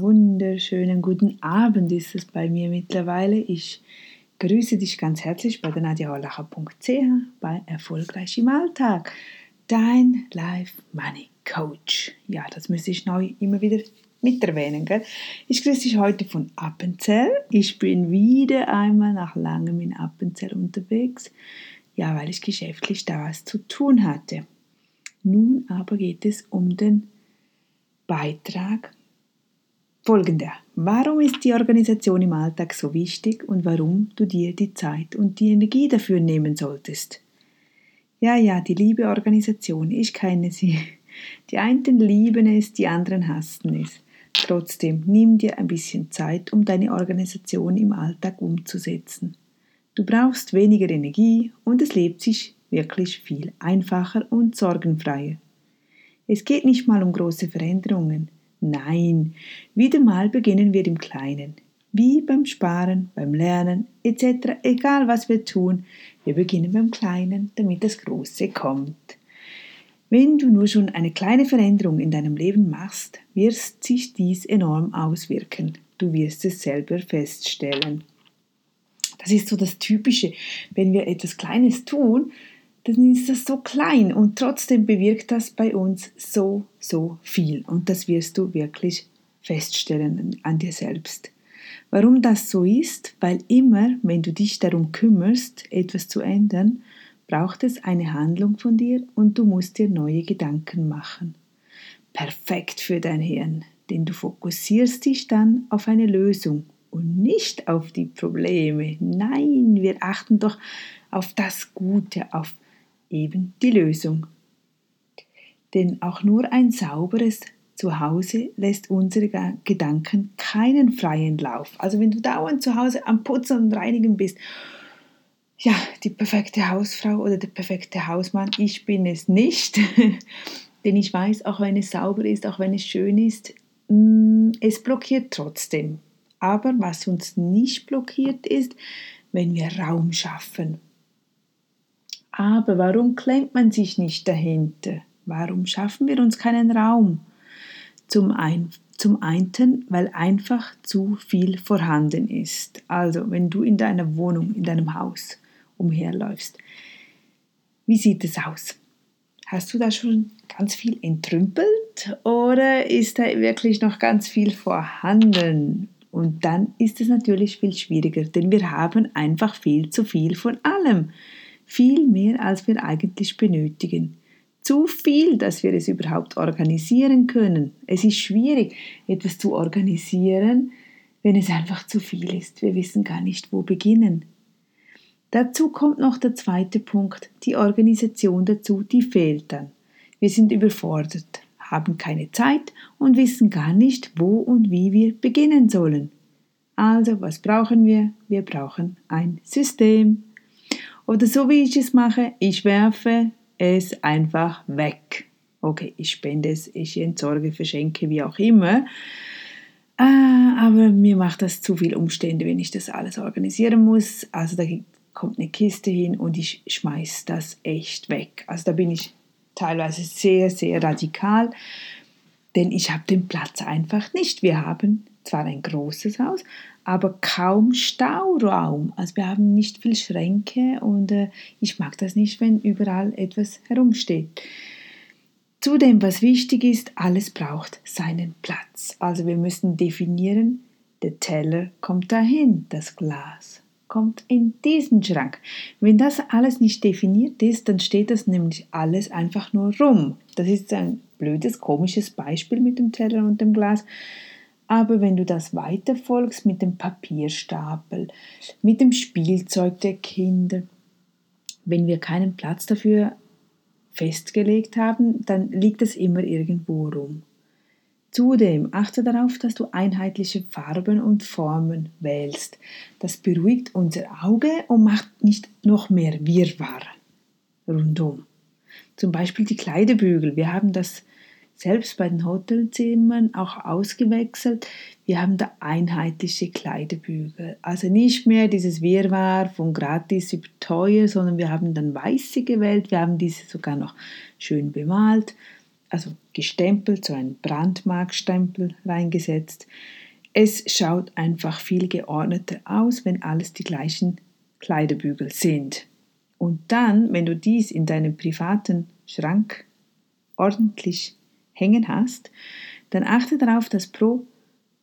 wunderschönen guten Abend ist es bei mir mittlerweile. Ich grüße dich ganz herzlich bei der nadiaolacher.ch bei Erfolgreich im Alltag. Dein Life Money Coach. Ja, das müsste ich neu immer wieder mit erwähnen. Gell? Ich grüße dich heute von Appenzell. Ich bin wieder einmal nach langem in Appenzell unterwegs. Ja, weil ich geschäftlich da was zu tun hatte. Nun aber geht es um den Beitrag folgender. Warum ist die Organisation im Alltag so wichtig und warum du dir die Zeit und die Energie dafür nehmen solltest? Ja, ja, die liebe Organisation, ich kenne sie. Die einen lieben es, die anderen hassen es. Trotzdem, nimm dir ein bisschen Zeit, um deine Organisation im Alltag umzusetzen. Du brauchst weniger Energie und es lebt sich wirklich viel einfacher und sorgenfreier. Es geht nicht mal um große Veränderungen. Nein, wieder mal beginnen wir im Kleinen. Wie beim Sparen, beim Lernen etc. Egal was wir tun, wir beginnen beim Kleinen, damit das Große kommt. Wenn du nur schon eine kleine Veränderung in deinem Leben machst, wird sich dies enorm auswirken. Du wirst es selber feststellen. Das ist so das Typische. Wenn wir etwas Kleines tun, dann ist das so klein und trotzdem bewirkt das bei uns so, so viel. Und das wirst du wirklich feststellen an dir selbst. Warum das so ist? Weil immer, wenn du dich darum kümmerst, etwas zu ändern, braucht es eine Handlung von dir und du musst dir neue Gedanken machen. Perfekt für dein Hirn, denn du fokussierst dich dann auf eine Lösung und nicht auf die Probleme. Nein, wir achten doch auf das Gute, auf eben die Lösung. Denn auch nur ein sauberes Zuhause lässt unsere Gedanken keinen freien Lauf. Also wenn du dauernd zu Hause am Putzen und Reinigen bist, ja, die perfekte Hausfrau oder der perfekte Hausmann, ich bin es nicht. Denn ich weiß, auch wenn es sauber ist, auch wenn es schön ist, mm, es blockiert trotzdem. Aber was uns nicht blockiert ist, wenn wir Raum schaffen, aber warum klemmt man sich nicht dahinter? Warum schaffen wir uns keinen Raum? Zum, ein, zum einen, weil einfach zu viel vorhanden ist. Also, wenn du in deiner Wohnung, in deinem Haus umherläufst, wie sieht es aus? Hast du da schon ganz viel entrümpelt oder ist da wirklich noch ganz viel vorhanden? Und dann ist es natürlich viel schwieriger, denn wir haben einfach viel zu viel von allem viel mehr, als wir eigentlich benötigen. Zu viel, dass wir es überhaupt organisieren können. Es ist schwierig, etwas zu organisieren, wenn es einfach zu viel ist. Wir wissen gar nicht, wo beginnen. Dazu kommt noch der zweite Punkt, die Organisation dazu, die fehlt dann. Wir sind überfordert, haben keine Zeit und wissen gar nicht, wo und wie wir beginnen sollen. Also, was brauchen wir? Wir brauchen ein System. Oder so wie ich es mache, ich werfe es einfach weg. Okay, ich spende es, ich entsorge, verschenke, wie auch immer. Äh, aber mir macht das zu viel Umstände, wenn ich das alles organisieren muss. Also da kommt eine Kiste hin und ich schmeiße das echt weg. Also da bin ich teilweise sehr, sehr radikal, denn ich habe den Platz einfach nicht. Wir haben zwar ein großes Haus, aber kaum Stauraum. Also wir haben nicht viel Schränke und äh, ich mag das nicht, wenn überall etwas herumsteht. Zudem, was wichtig ist, alles braucht seinen Platz. Also wir müssen definieren, der Teller kommt dahin, das Glas kommt in diesen Schrank. Wenn das alles nicht definiert ist, dann steht das nämlich alles einfach nur rum. Das ist ein blödes, komisches Beispiel mit dem Teller und dem Glas. Aber wenn du das weiterfolgst mit dem Papierstapel, mit dem Spielzeug der Kinder, wenn wir keinen Platz dafür festgelegt haben, dann liegt es immer irgendwo rum. Zudem achte darauf, dass du einheitliche Farben und Formen wählst. Das beruhigt unser Auge und macht nicht noch mehr Wirrwarr rundum. Zum Beispiel die Kleiderbügel. Wir haben das selbst bei den Hotelzimmern auch ausgewechselt. Wir haben da einheitliche Kleiderbügel. Also nicht mehr dieses Wirrwarr von gratis über teuer, sondern wir haben dann weiße gewählt. Wir haben diese sogar noch schön bemalt. also gestempelt, so ein Brandmarkstempel reingesetzt. Es schaut einfach viel geordneter aus, wenn alles die gleichen Kleiderbügel sind. Und dann, wenn du dies in deinem privaten Schrank ordentlich hängen hast, dann achte darauf, dass pro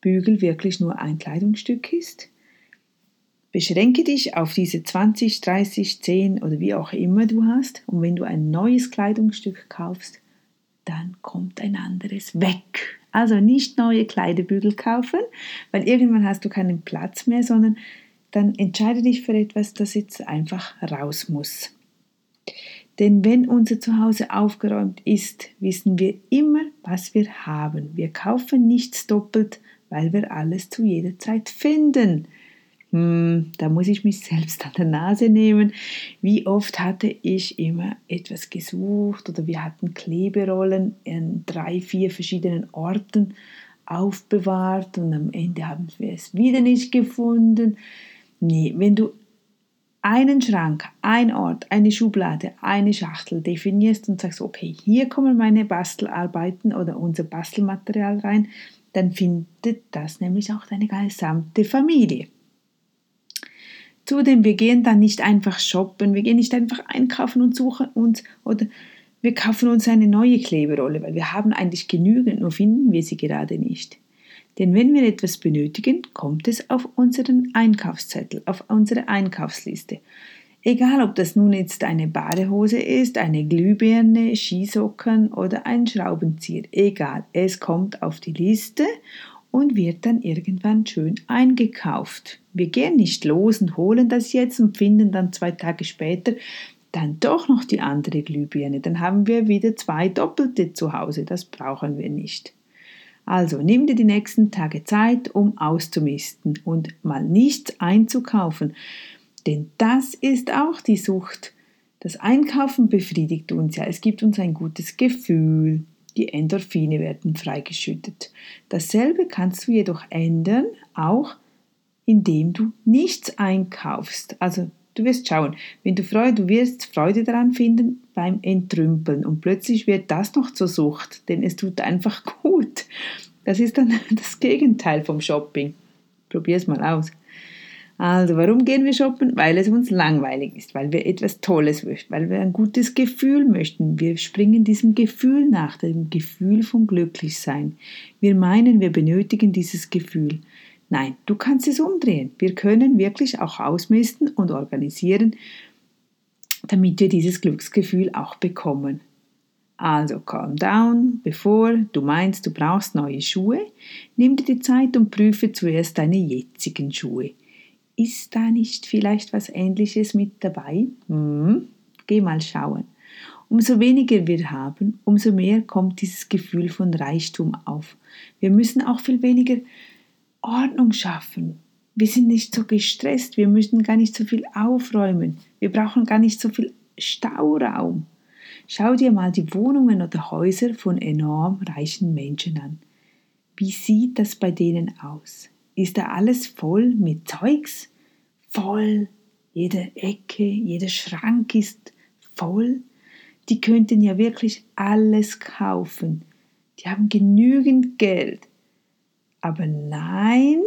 Bügel wirklich nur ein Kleidungsstück ist. Beschränke dich auf diese 20, 30, 10 oder wie auch immer du hast. Und wenn du ein neues Kleidungsstück kaufst, dann kommt ein anderes weg. Also nicht neue Kleiderbügel kaufen, weil irgendwann hast du keinen Platz mehr, sondern dann entscheide dich für etwas, das jetzt einfach raus muss. Denn wenn unser Zuhause aufgeräumt ist, wissen wir immer, was wir haben. Wir kaufen nichts doppelt, weil wir alles zu jeder Zeit finden. Hm, da muss ich mich selbst an der Nase nehmen. Wie oft hatte ich immer etwas gesucht oder wir hatten Kleberollen in drei, vier verschiedenen Orten aufbewahrt und am Ende haben wir es wieder nicht gefunden. Nee, wenn du einen Schrank, ein Ort, eine Schublade, eine Schachtel definierst und sagst, okay, hier kommen meine Bastelarbeiten oder unser Bastelmaterial rein, dann findet das nämlich auch deine gesamte Familie. Zudem, wir gehen dann nicht einfach shoppen, wir gehen nicht einfach einkaufen und suchen uns oder wir kaufen uns eine neue Kleberolle, weil wir haben eigentlich genügend, nur finden wir sie gerade nicht. Denn wenn wir etwas benötigen, kommt es auf unseren Einkaufszettel, auf unsere Einkaufsliste. Egal, ob das nun jetzt eine Badehose ist, eine Glühbirne, Skisocken oder ein Schraubenzieher, egal, es kommt auf die Liste und wird dann irgendwann schön eingekauft. Wir gehen nicht los und holen das jetzt und finden dann zwei Tage später dann doch noch die andere Glühbirne. Dann haben wir wieder zwei doppelte zu Hause. Das brauchen wir nicht. Also nimm dir die nächsten Tage Zeit, um auszumisten und mal nichts einzukaufen. Denn das ist auch die Sucht. Das Einkaufen befriedigt uns ja. Es gibt uns ein gutes Gefühl. Die Endorphine werden freigeschüttet. Dasselbe kannst du jedoch ändern, auch indem du nichts einkaufst. Also du wirst schauen, wenn du Freude, du wirst Freude daran finden beim Entrümpeln und plötzlich wird das noch zur Sucht, denn es tut einfach gut. Das ist dann das Gegenteil vom Shopping. Probier es mal aus. Also, warum gehen wir shoppen? Weil es uns langweilig ist, weil wir etwas Tolles möchten, weil wir ein gutes Gefühl möchten. Wir springen diesem Gefühl nach, dem Gefühl von Glücklichsein. Wir meinen, wir benötigen dieses Gefühl. Nein, du kannst es umdrehen. Wir können wirklich auch ausmisten und organisieren, damit wir dieses Glücksgefühl auch bekommen. Also calm down, bevor du meinst, du brauchst neue Schuhe, nimm dir die Zeit und prüfe zuerst deine jetzigen Schuhe. Ist da nicht vielleicht was Ähnliches mit dabei? Hm, geh mal schauen. Umso weniger wir haben, umso mehr kommt dieses Gefühl von Reichtum auf. Wir müssen auch viel weniger Ordnung schaffen. Wir sind nicht so gestresst, wir müssen gar nicht so viel aufräumen, wir brauchen gar nicht so viel Stauraum. Schau dir mal die Wohnungen oder Häuser von enorm reichen Menschen an. Wie sieht das bei denen aus? ist da alles voll mit Zeugs? Voll. Jede Ecke, jeder Schrank ist voll. Die könnten ja wirklich alles kaufen. Die haben genügend Geld. Aber nein,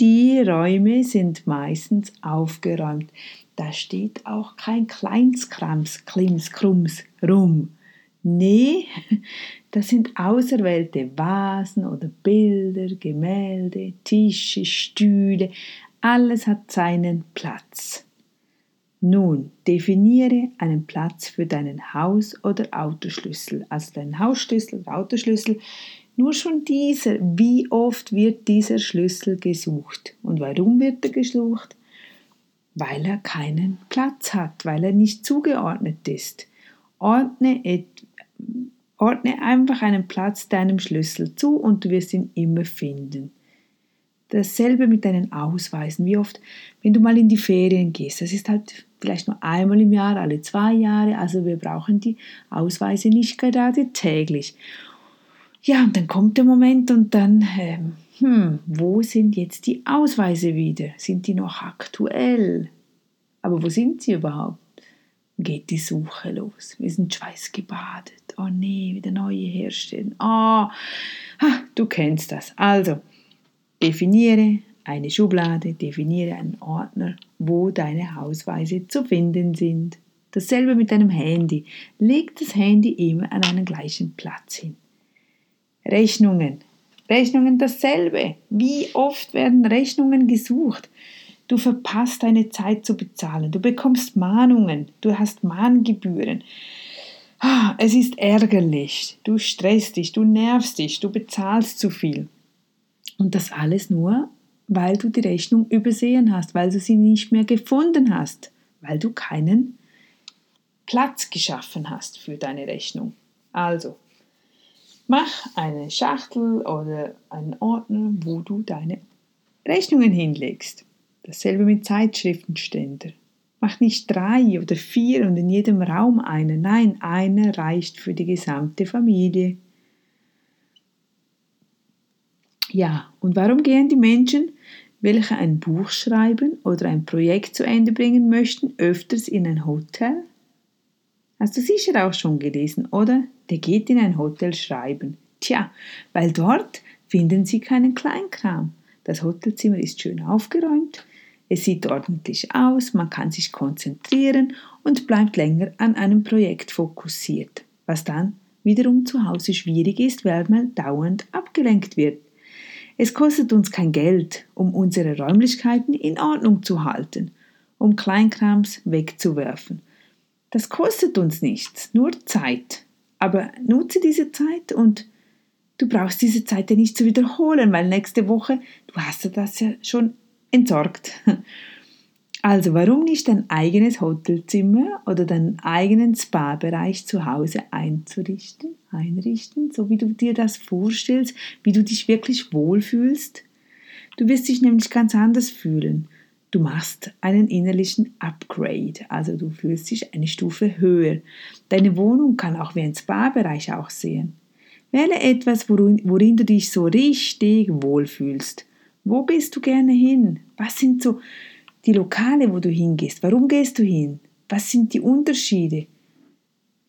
die Räume sind meistens aufgeräumt. Da steht auch kein Kleinskrams, Klims, Krums rum. Nee, das sind auserwählte Vasen oder Bilder, Gemälde, Tische, Stühle, alles hat seinen Platz. Nun, definiere einen Platz für deinen Haus- oder Autoschlüssel, also deinen Hausschlüssel oder Autoschlüssel. Nur schon dieser, wie oft wird dieser Schlüssel gesucht? Und warum wird er gesucht? Weil er keinen Platz hat, weil er nicht zugeordnet ist. Ordne Ordne einfach einen Platz deinem Schlüssel zu und du wirst ihn immer finden. Dasselbe mit deinen Ausweisen. Wie oft, wenn du mal in die Ferien gehst, das ist halt vielleicht nur einmal im Jahr, alle zwei Jahre, also wir brauchen die Ausweise nicht gerade täglich. Ja, und dann kommt der Moment und dann, ähm, hm, wo sind jetzt die Ausweise wieder? Sind die noch aktuell? Aber wo sind sie überhaupt? geht die Suche los. Wir sind schweißgebadet. Oh nee, wieder neue herstellen. Oh, du kennst das. Also, definiere eine Schublade, definiere einen Ordner, wo deine Hausweise zu finden sind. Dasselbe mit deinem Handy. Leg das Handy immer an einen gleichen Platz hin. Rechnungen. Rechnungen dasselbe. Wie oft werden Rechnungen gesucht? Du verpasst deine Zeit zu bezahlen. Du bekommst Mahnungen. Du hast Mahngebühren. Ah, es ist ärgerlich. Du stresst dich, du nervst dich, du bezahlst zu viel. Und das alles nur, weil du die Rechnung übersehen hast, weil du sie nicht mehr gefunden hast, weil du keinen Platz geschaffen hast für deine Rechnung. Also, mach eine Schachtel oder einen Ordner, wo du deine Rechnungen hinlegst. Dasselbe mit Zeitschriftenständer. Mach nicht drei oder vier und in jedem Raum eine. Nein, eine reicht für die gesamte Familie. Ja, und warum gehen die Menschen, welche ein Buch schreiben oder ein Projekt zu Ende bringen möchten, öfters in ein Hotel? Hast du sicher auch schon gelesen, oder? Der geht in ein Hotel schreiben. Tja, weil dort finden sie keinen Kleinkram. Das Hotelzimmer ist schön aufgeräumt, es sieht ordentlich aus, man kann sich konzentrieren und bleibt länger an einem Projekt fokussiert, was dann wiederum zu Hause schwierig ist, weil man dauernd abgelenkt wird. Es kostet uns kein Geld, um unsere Räumlichkeiten in Ordnung zu halten, um Kleinkrams wegzuwerfen. Das kostet uns nichts, nur Zeit. Aber nutze diese Zeit und du brauchst diese Zeit ja nicht zu wiederholen, weil nächste Woche, du hast das ja schon entsorgt. Also warum nicht dein eigenes Hotelzimmer oder deinen eigenen Spa-Bereich zu Hause einzurichten, einrichten, so wie du dir das vorstellst, wie du dich wirklich wohlfühlst? Du wirst dich nämlich ganz anders fühlen. Du machst einen innerlichen Upgrade, also du fühlst dich eine Stufe höher. Deine Wohnung kann auch wie ein Spa-Bereich aussehen. Wähle etwas, worin, worin du dich so richtig wohlfühlst. Wo gehst du gerne hin? Was sind so die Lokale, wo du hingehst? Warum gehst du hin? Was sind die Unterschiede?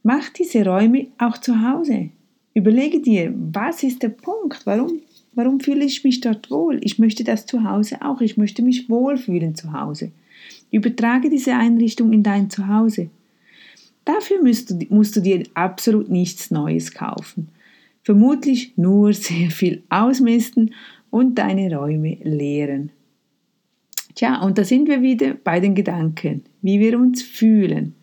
Mach diese Räume auch zu Hause. Überlege dir, was ist der Punkt? Warum, warum fühle ich mich dort wohl? Ich möchte das zu Hause auch. Ich möchte mich wohlfühlen zu Hause. Übertrage diese Einrichtung in dein Zuhause. Dafür musst du, musst du dir absolut nichts Neues kaufen. Vermutlich nur sehr viel ausmisten und deine Räume leeren. Tja, und da sind wir wieder bei den Gedanken, wie wir uns fühlen,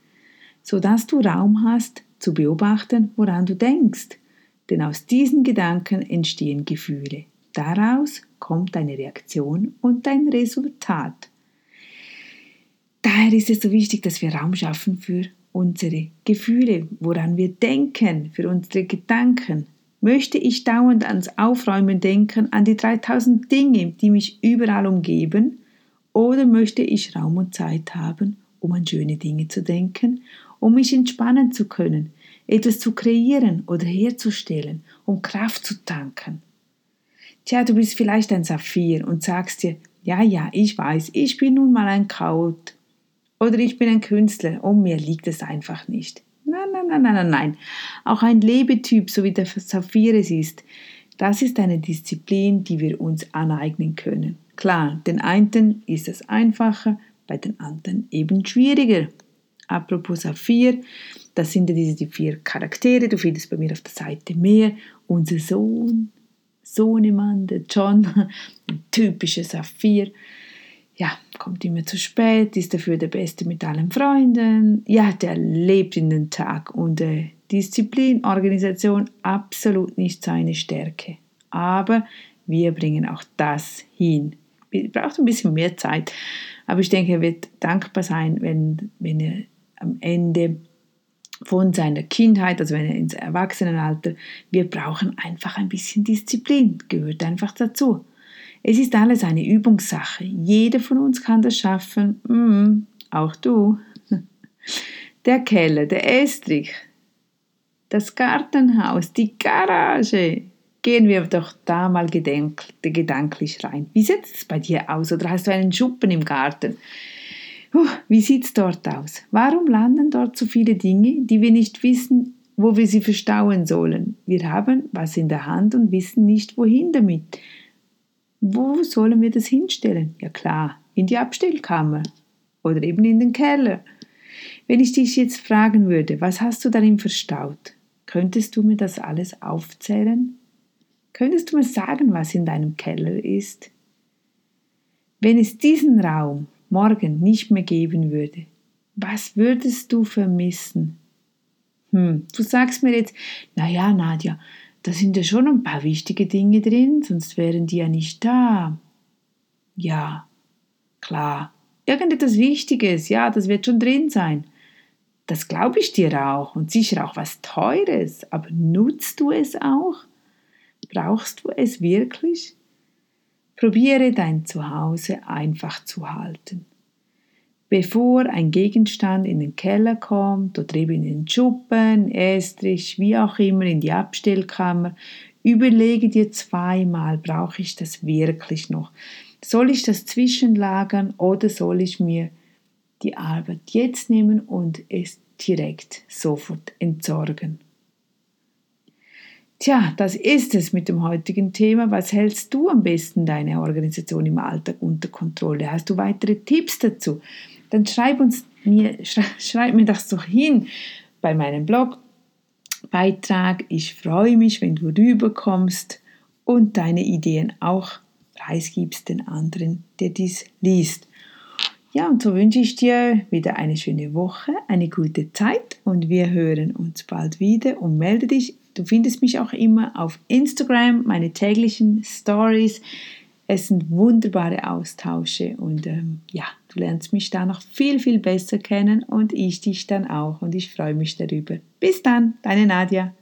sodass du Raum hast zu beobachten, woran du denkst. Denn aus diesen Gedanken entstehen Gefühle. Daraus kommt deine Reaktion und dein Resultat. Daher ist es so wichtig, dass wir Raum schaffen für unsere Gefühle, woran wir denken, für unsere Gedanken, Möchte ich dauernd ans Aufräumen denken, an die 3000 Dinge, die mich überall umgeben? Oder möchte ich Raum und Zeit haben, um an schöne Dinge zu denken, um mich entspannen zu können, etwas zu kreieren oder herzustellen, um Kraft zu tanken? Tja, du bist vielleicht ein Saphir und sagst dir, ja, ja, ich weiß, ich bin nun mal ein Kraut. Oder ich bin ein Künstler und mir liegt es einfach nicht. Nein, nein, nein, nein, nein, nein. Auch ein Lebetyp, so wie der Saphir es ist, das ist eine Disziplin, die wir uns aneignen können. Klar, den einen ist es einfacher, bei den anderen eben schwieriger. Apropos Saphir, das sind diese die vier Charaktere, du findest bei mir auf der Seite mehr. Unser Sohn, Sohnemann, der John, ein typischer Saphir ja, kommt immer zu spät, ist dafür der Beste mit allen Freunden. Ja, der lebt in den Tag und äh, Disziplin, Organisation absolut nicht seine Stärke. Aber wir bringen auch das hin. Braucht ein bisschen mehr Zeit, aber ich denke, er wird dankbar sein, wenn, wenn er am Ende von seiner Kindheit, also wenn er ins Erwachsenenalter, wir brauchen einfach ein bisschen Disziplin, gehört einfach dazu. Es ist alles eine Übungssache. Jeder von uns kann das schaffen. Mm, auch du. Der Keller, der Estrich, das Gartenhaus, die Garage. Gehen wir doch da mal gedanklich rein. Wie sieht es bei dir aus? Oder hast du einen Schuppen im Garten? Wie sieht es dort aus? Warum landen dort so viele Dinge, die wir nicht wissen, wo wir sie verstauen sollen? Wir haben was in der Hand und wissen nicht, wohin damit. Wo sollen wir das hinstellen? Ja klar, in die Abstellkammer oder eben in den Keller. Wenn ich dich jetzt fragen würde, was hast du darin verstaut? Könntest du mir das alles aufzählen? Könntest du mir sagen, was in deinem Keller ist? Wenn es diesen Raum morgen nicht mehr geben würde, was würdest du vermissen? Hm, du sagst mir jetzt, na ja, Nadja, da sind ja schon ein paar wichtige Dinge drin, sonst wären die ja nicht da. Ja, klar. Irgendetwas Wichtiges, ja, das wird schon drin sein. Das glaube ich dir auch und sicher auch was Teures, aber nutzt du es auch? Brauchst du es wirklich? Probiere dein Zuhause einfach zu halten. Bevor ein Gegenstand in den Keller kommt oder eben in den Schuppen, Estrich, wie auch immer in die Abstellkammer, überlege dir zweimal, brauche ich das wirklich noch? Soll ich das zwischenlagern oder soll ich mir die Arbeit jetzt nehmen und es direkt sofort entsorgen? Tja, das ist es mit dem heutigen Thema. Was hältst du am besten deine Organisation im Alltag unter Kontrolle? Hast du weitere Tipps dazu? Dann schreib uns mir, schreib mir das doch hin bei meinem Blogbeitrag. Ich freue mich, wenn du rüberkommst und deine Ideen auch preisgibst den anderen, der dies liest. Ja, und so wünsche ich dir wieder eine schöne Woche, eine gute Zeit und wir hören uns bald wieder und melde dich Du findest mich auch immer auf Instagram, meine täglichen Stories. Es sind wunderbare Austausche und ähm, ja, du lernst mich da noch viel, viel besser kennen und ich dich dann auch und ich freue mich darüber. Bis dann, deine Nadja.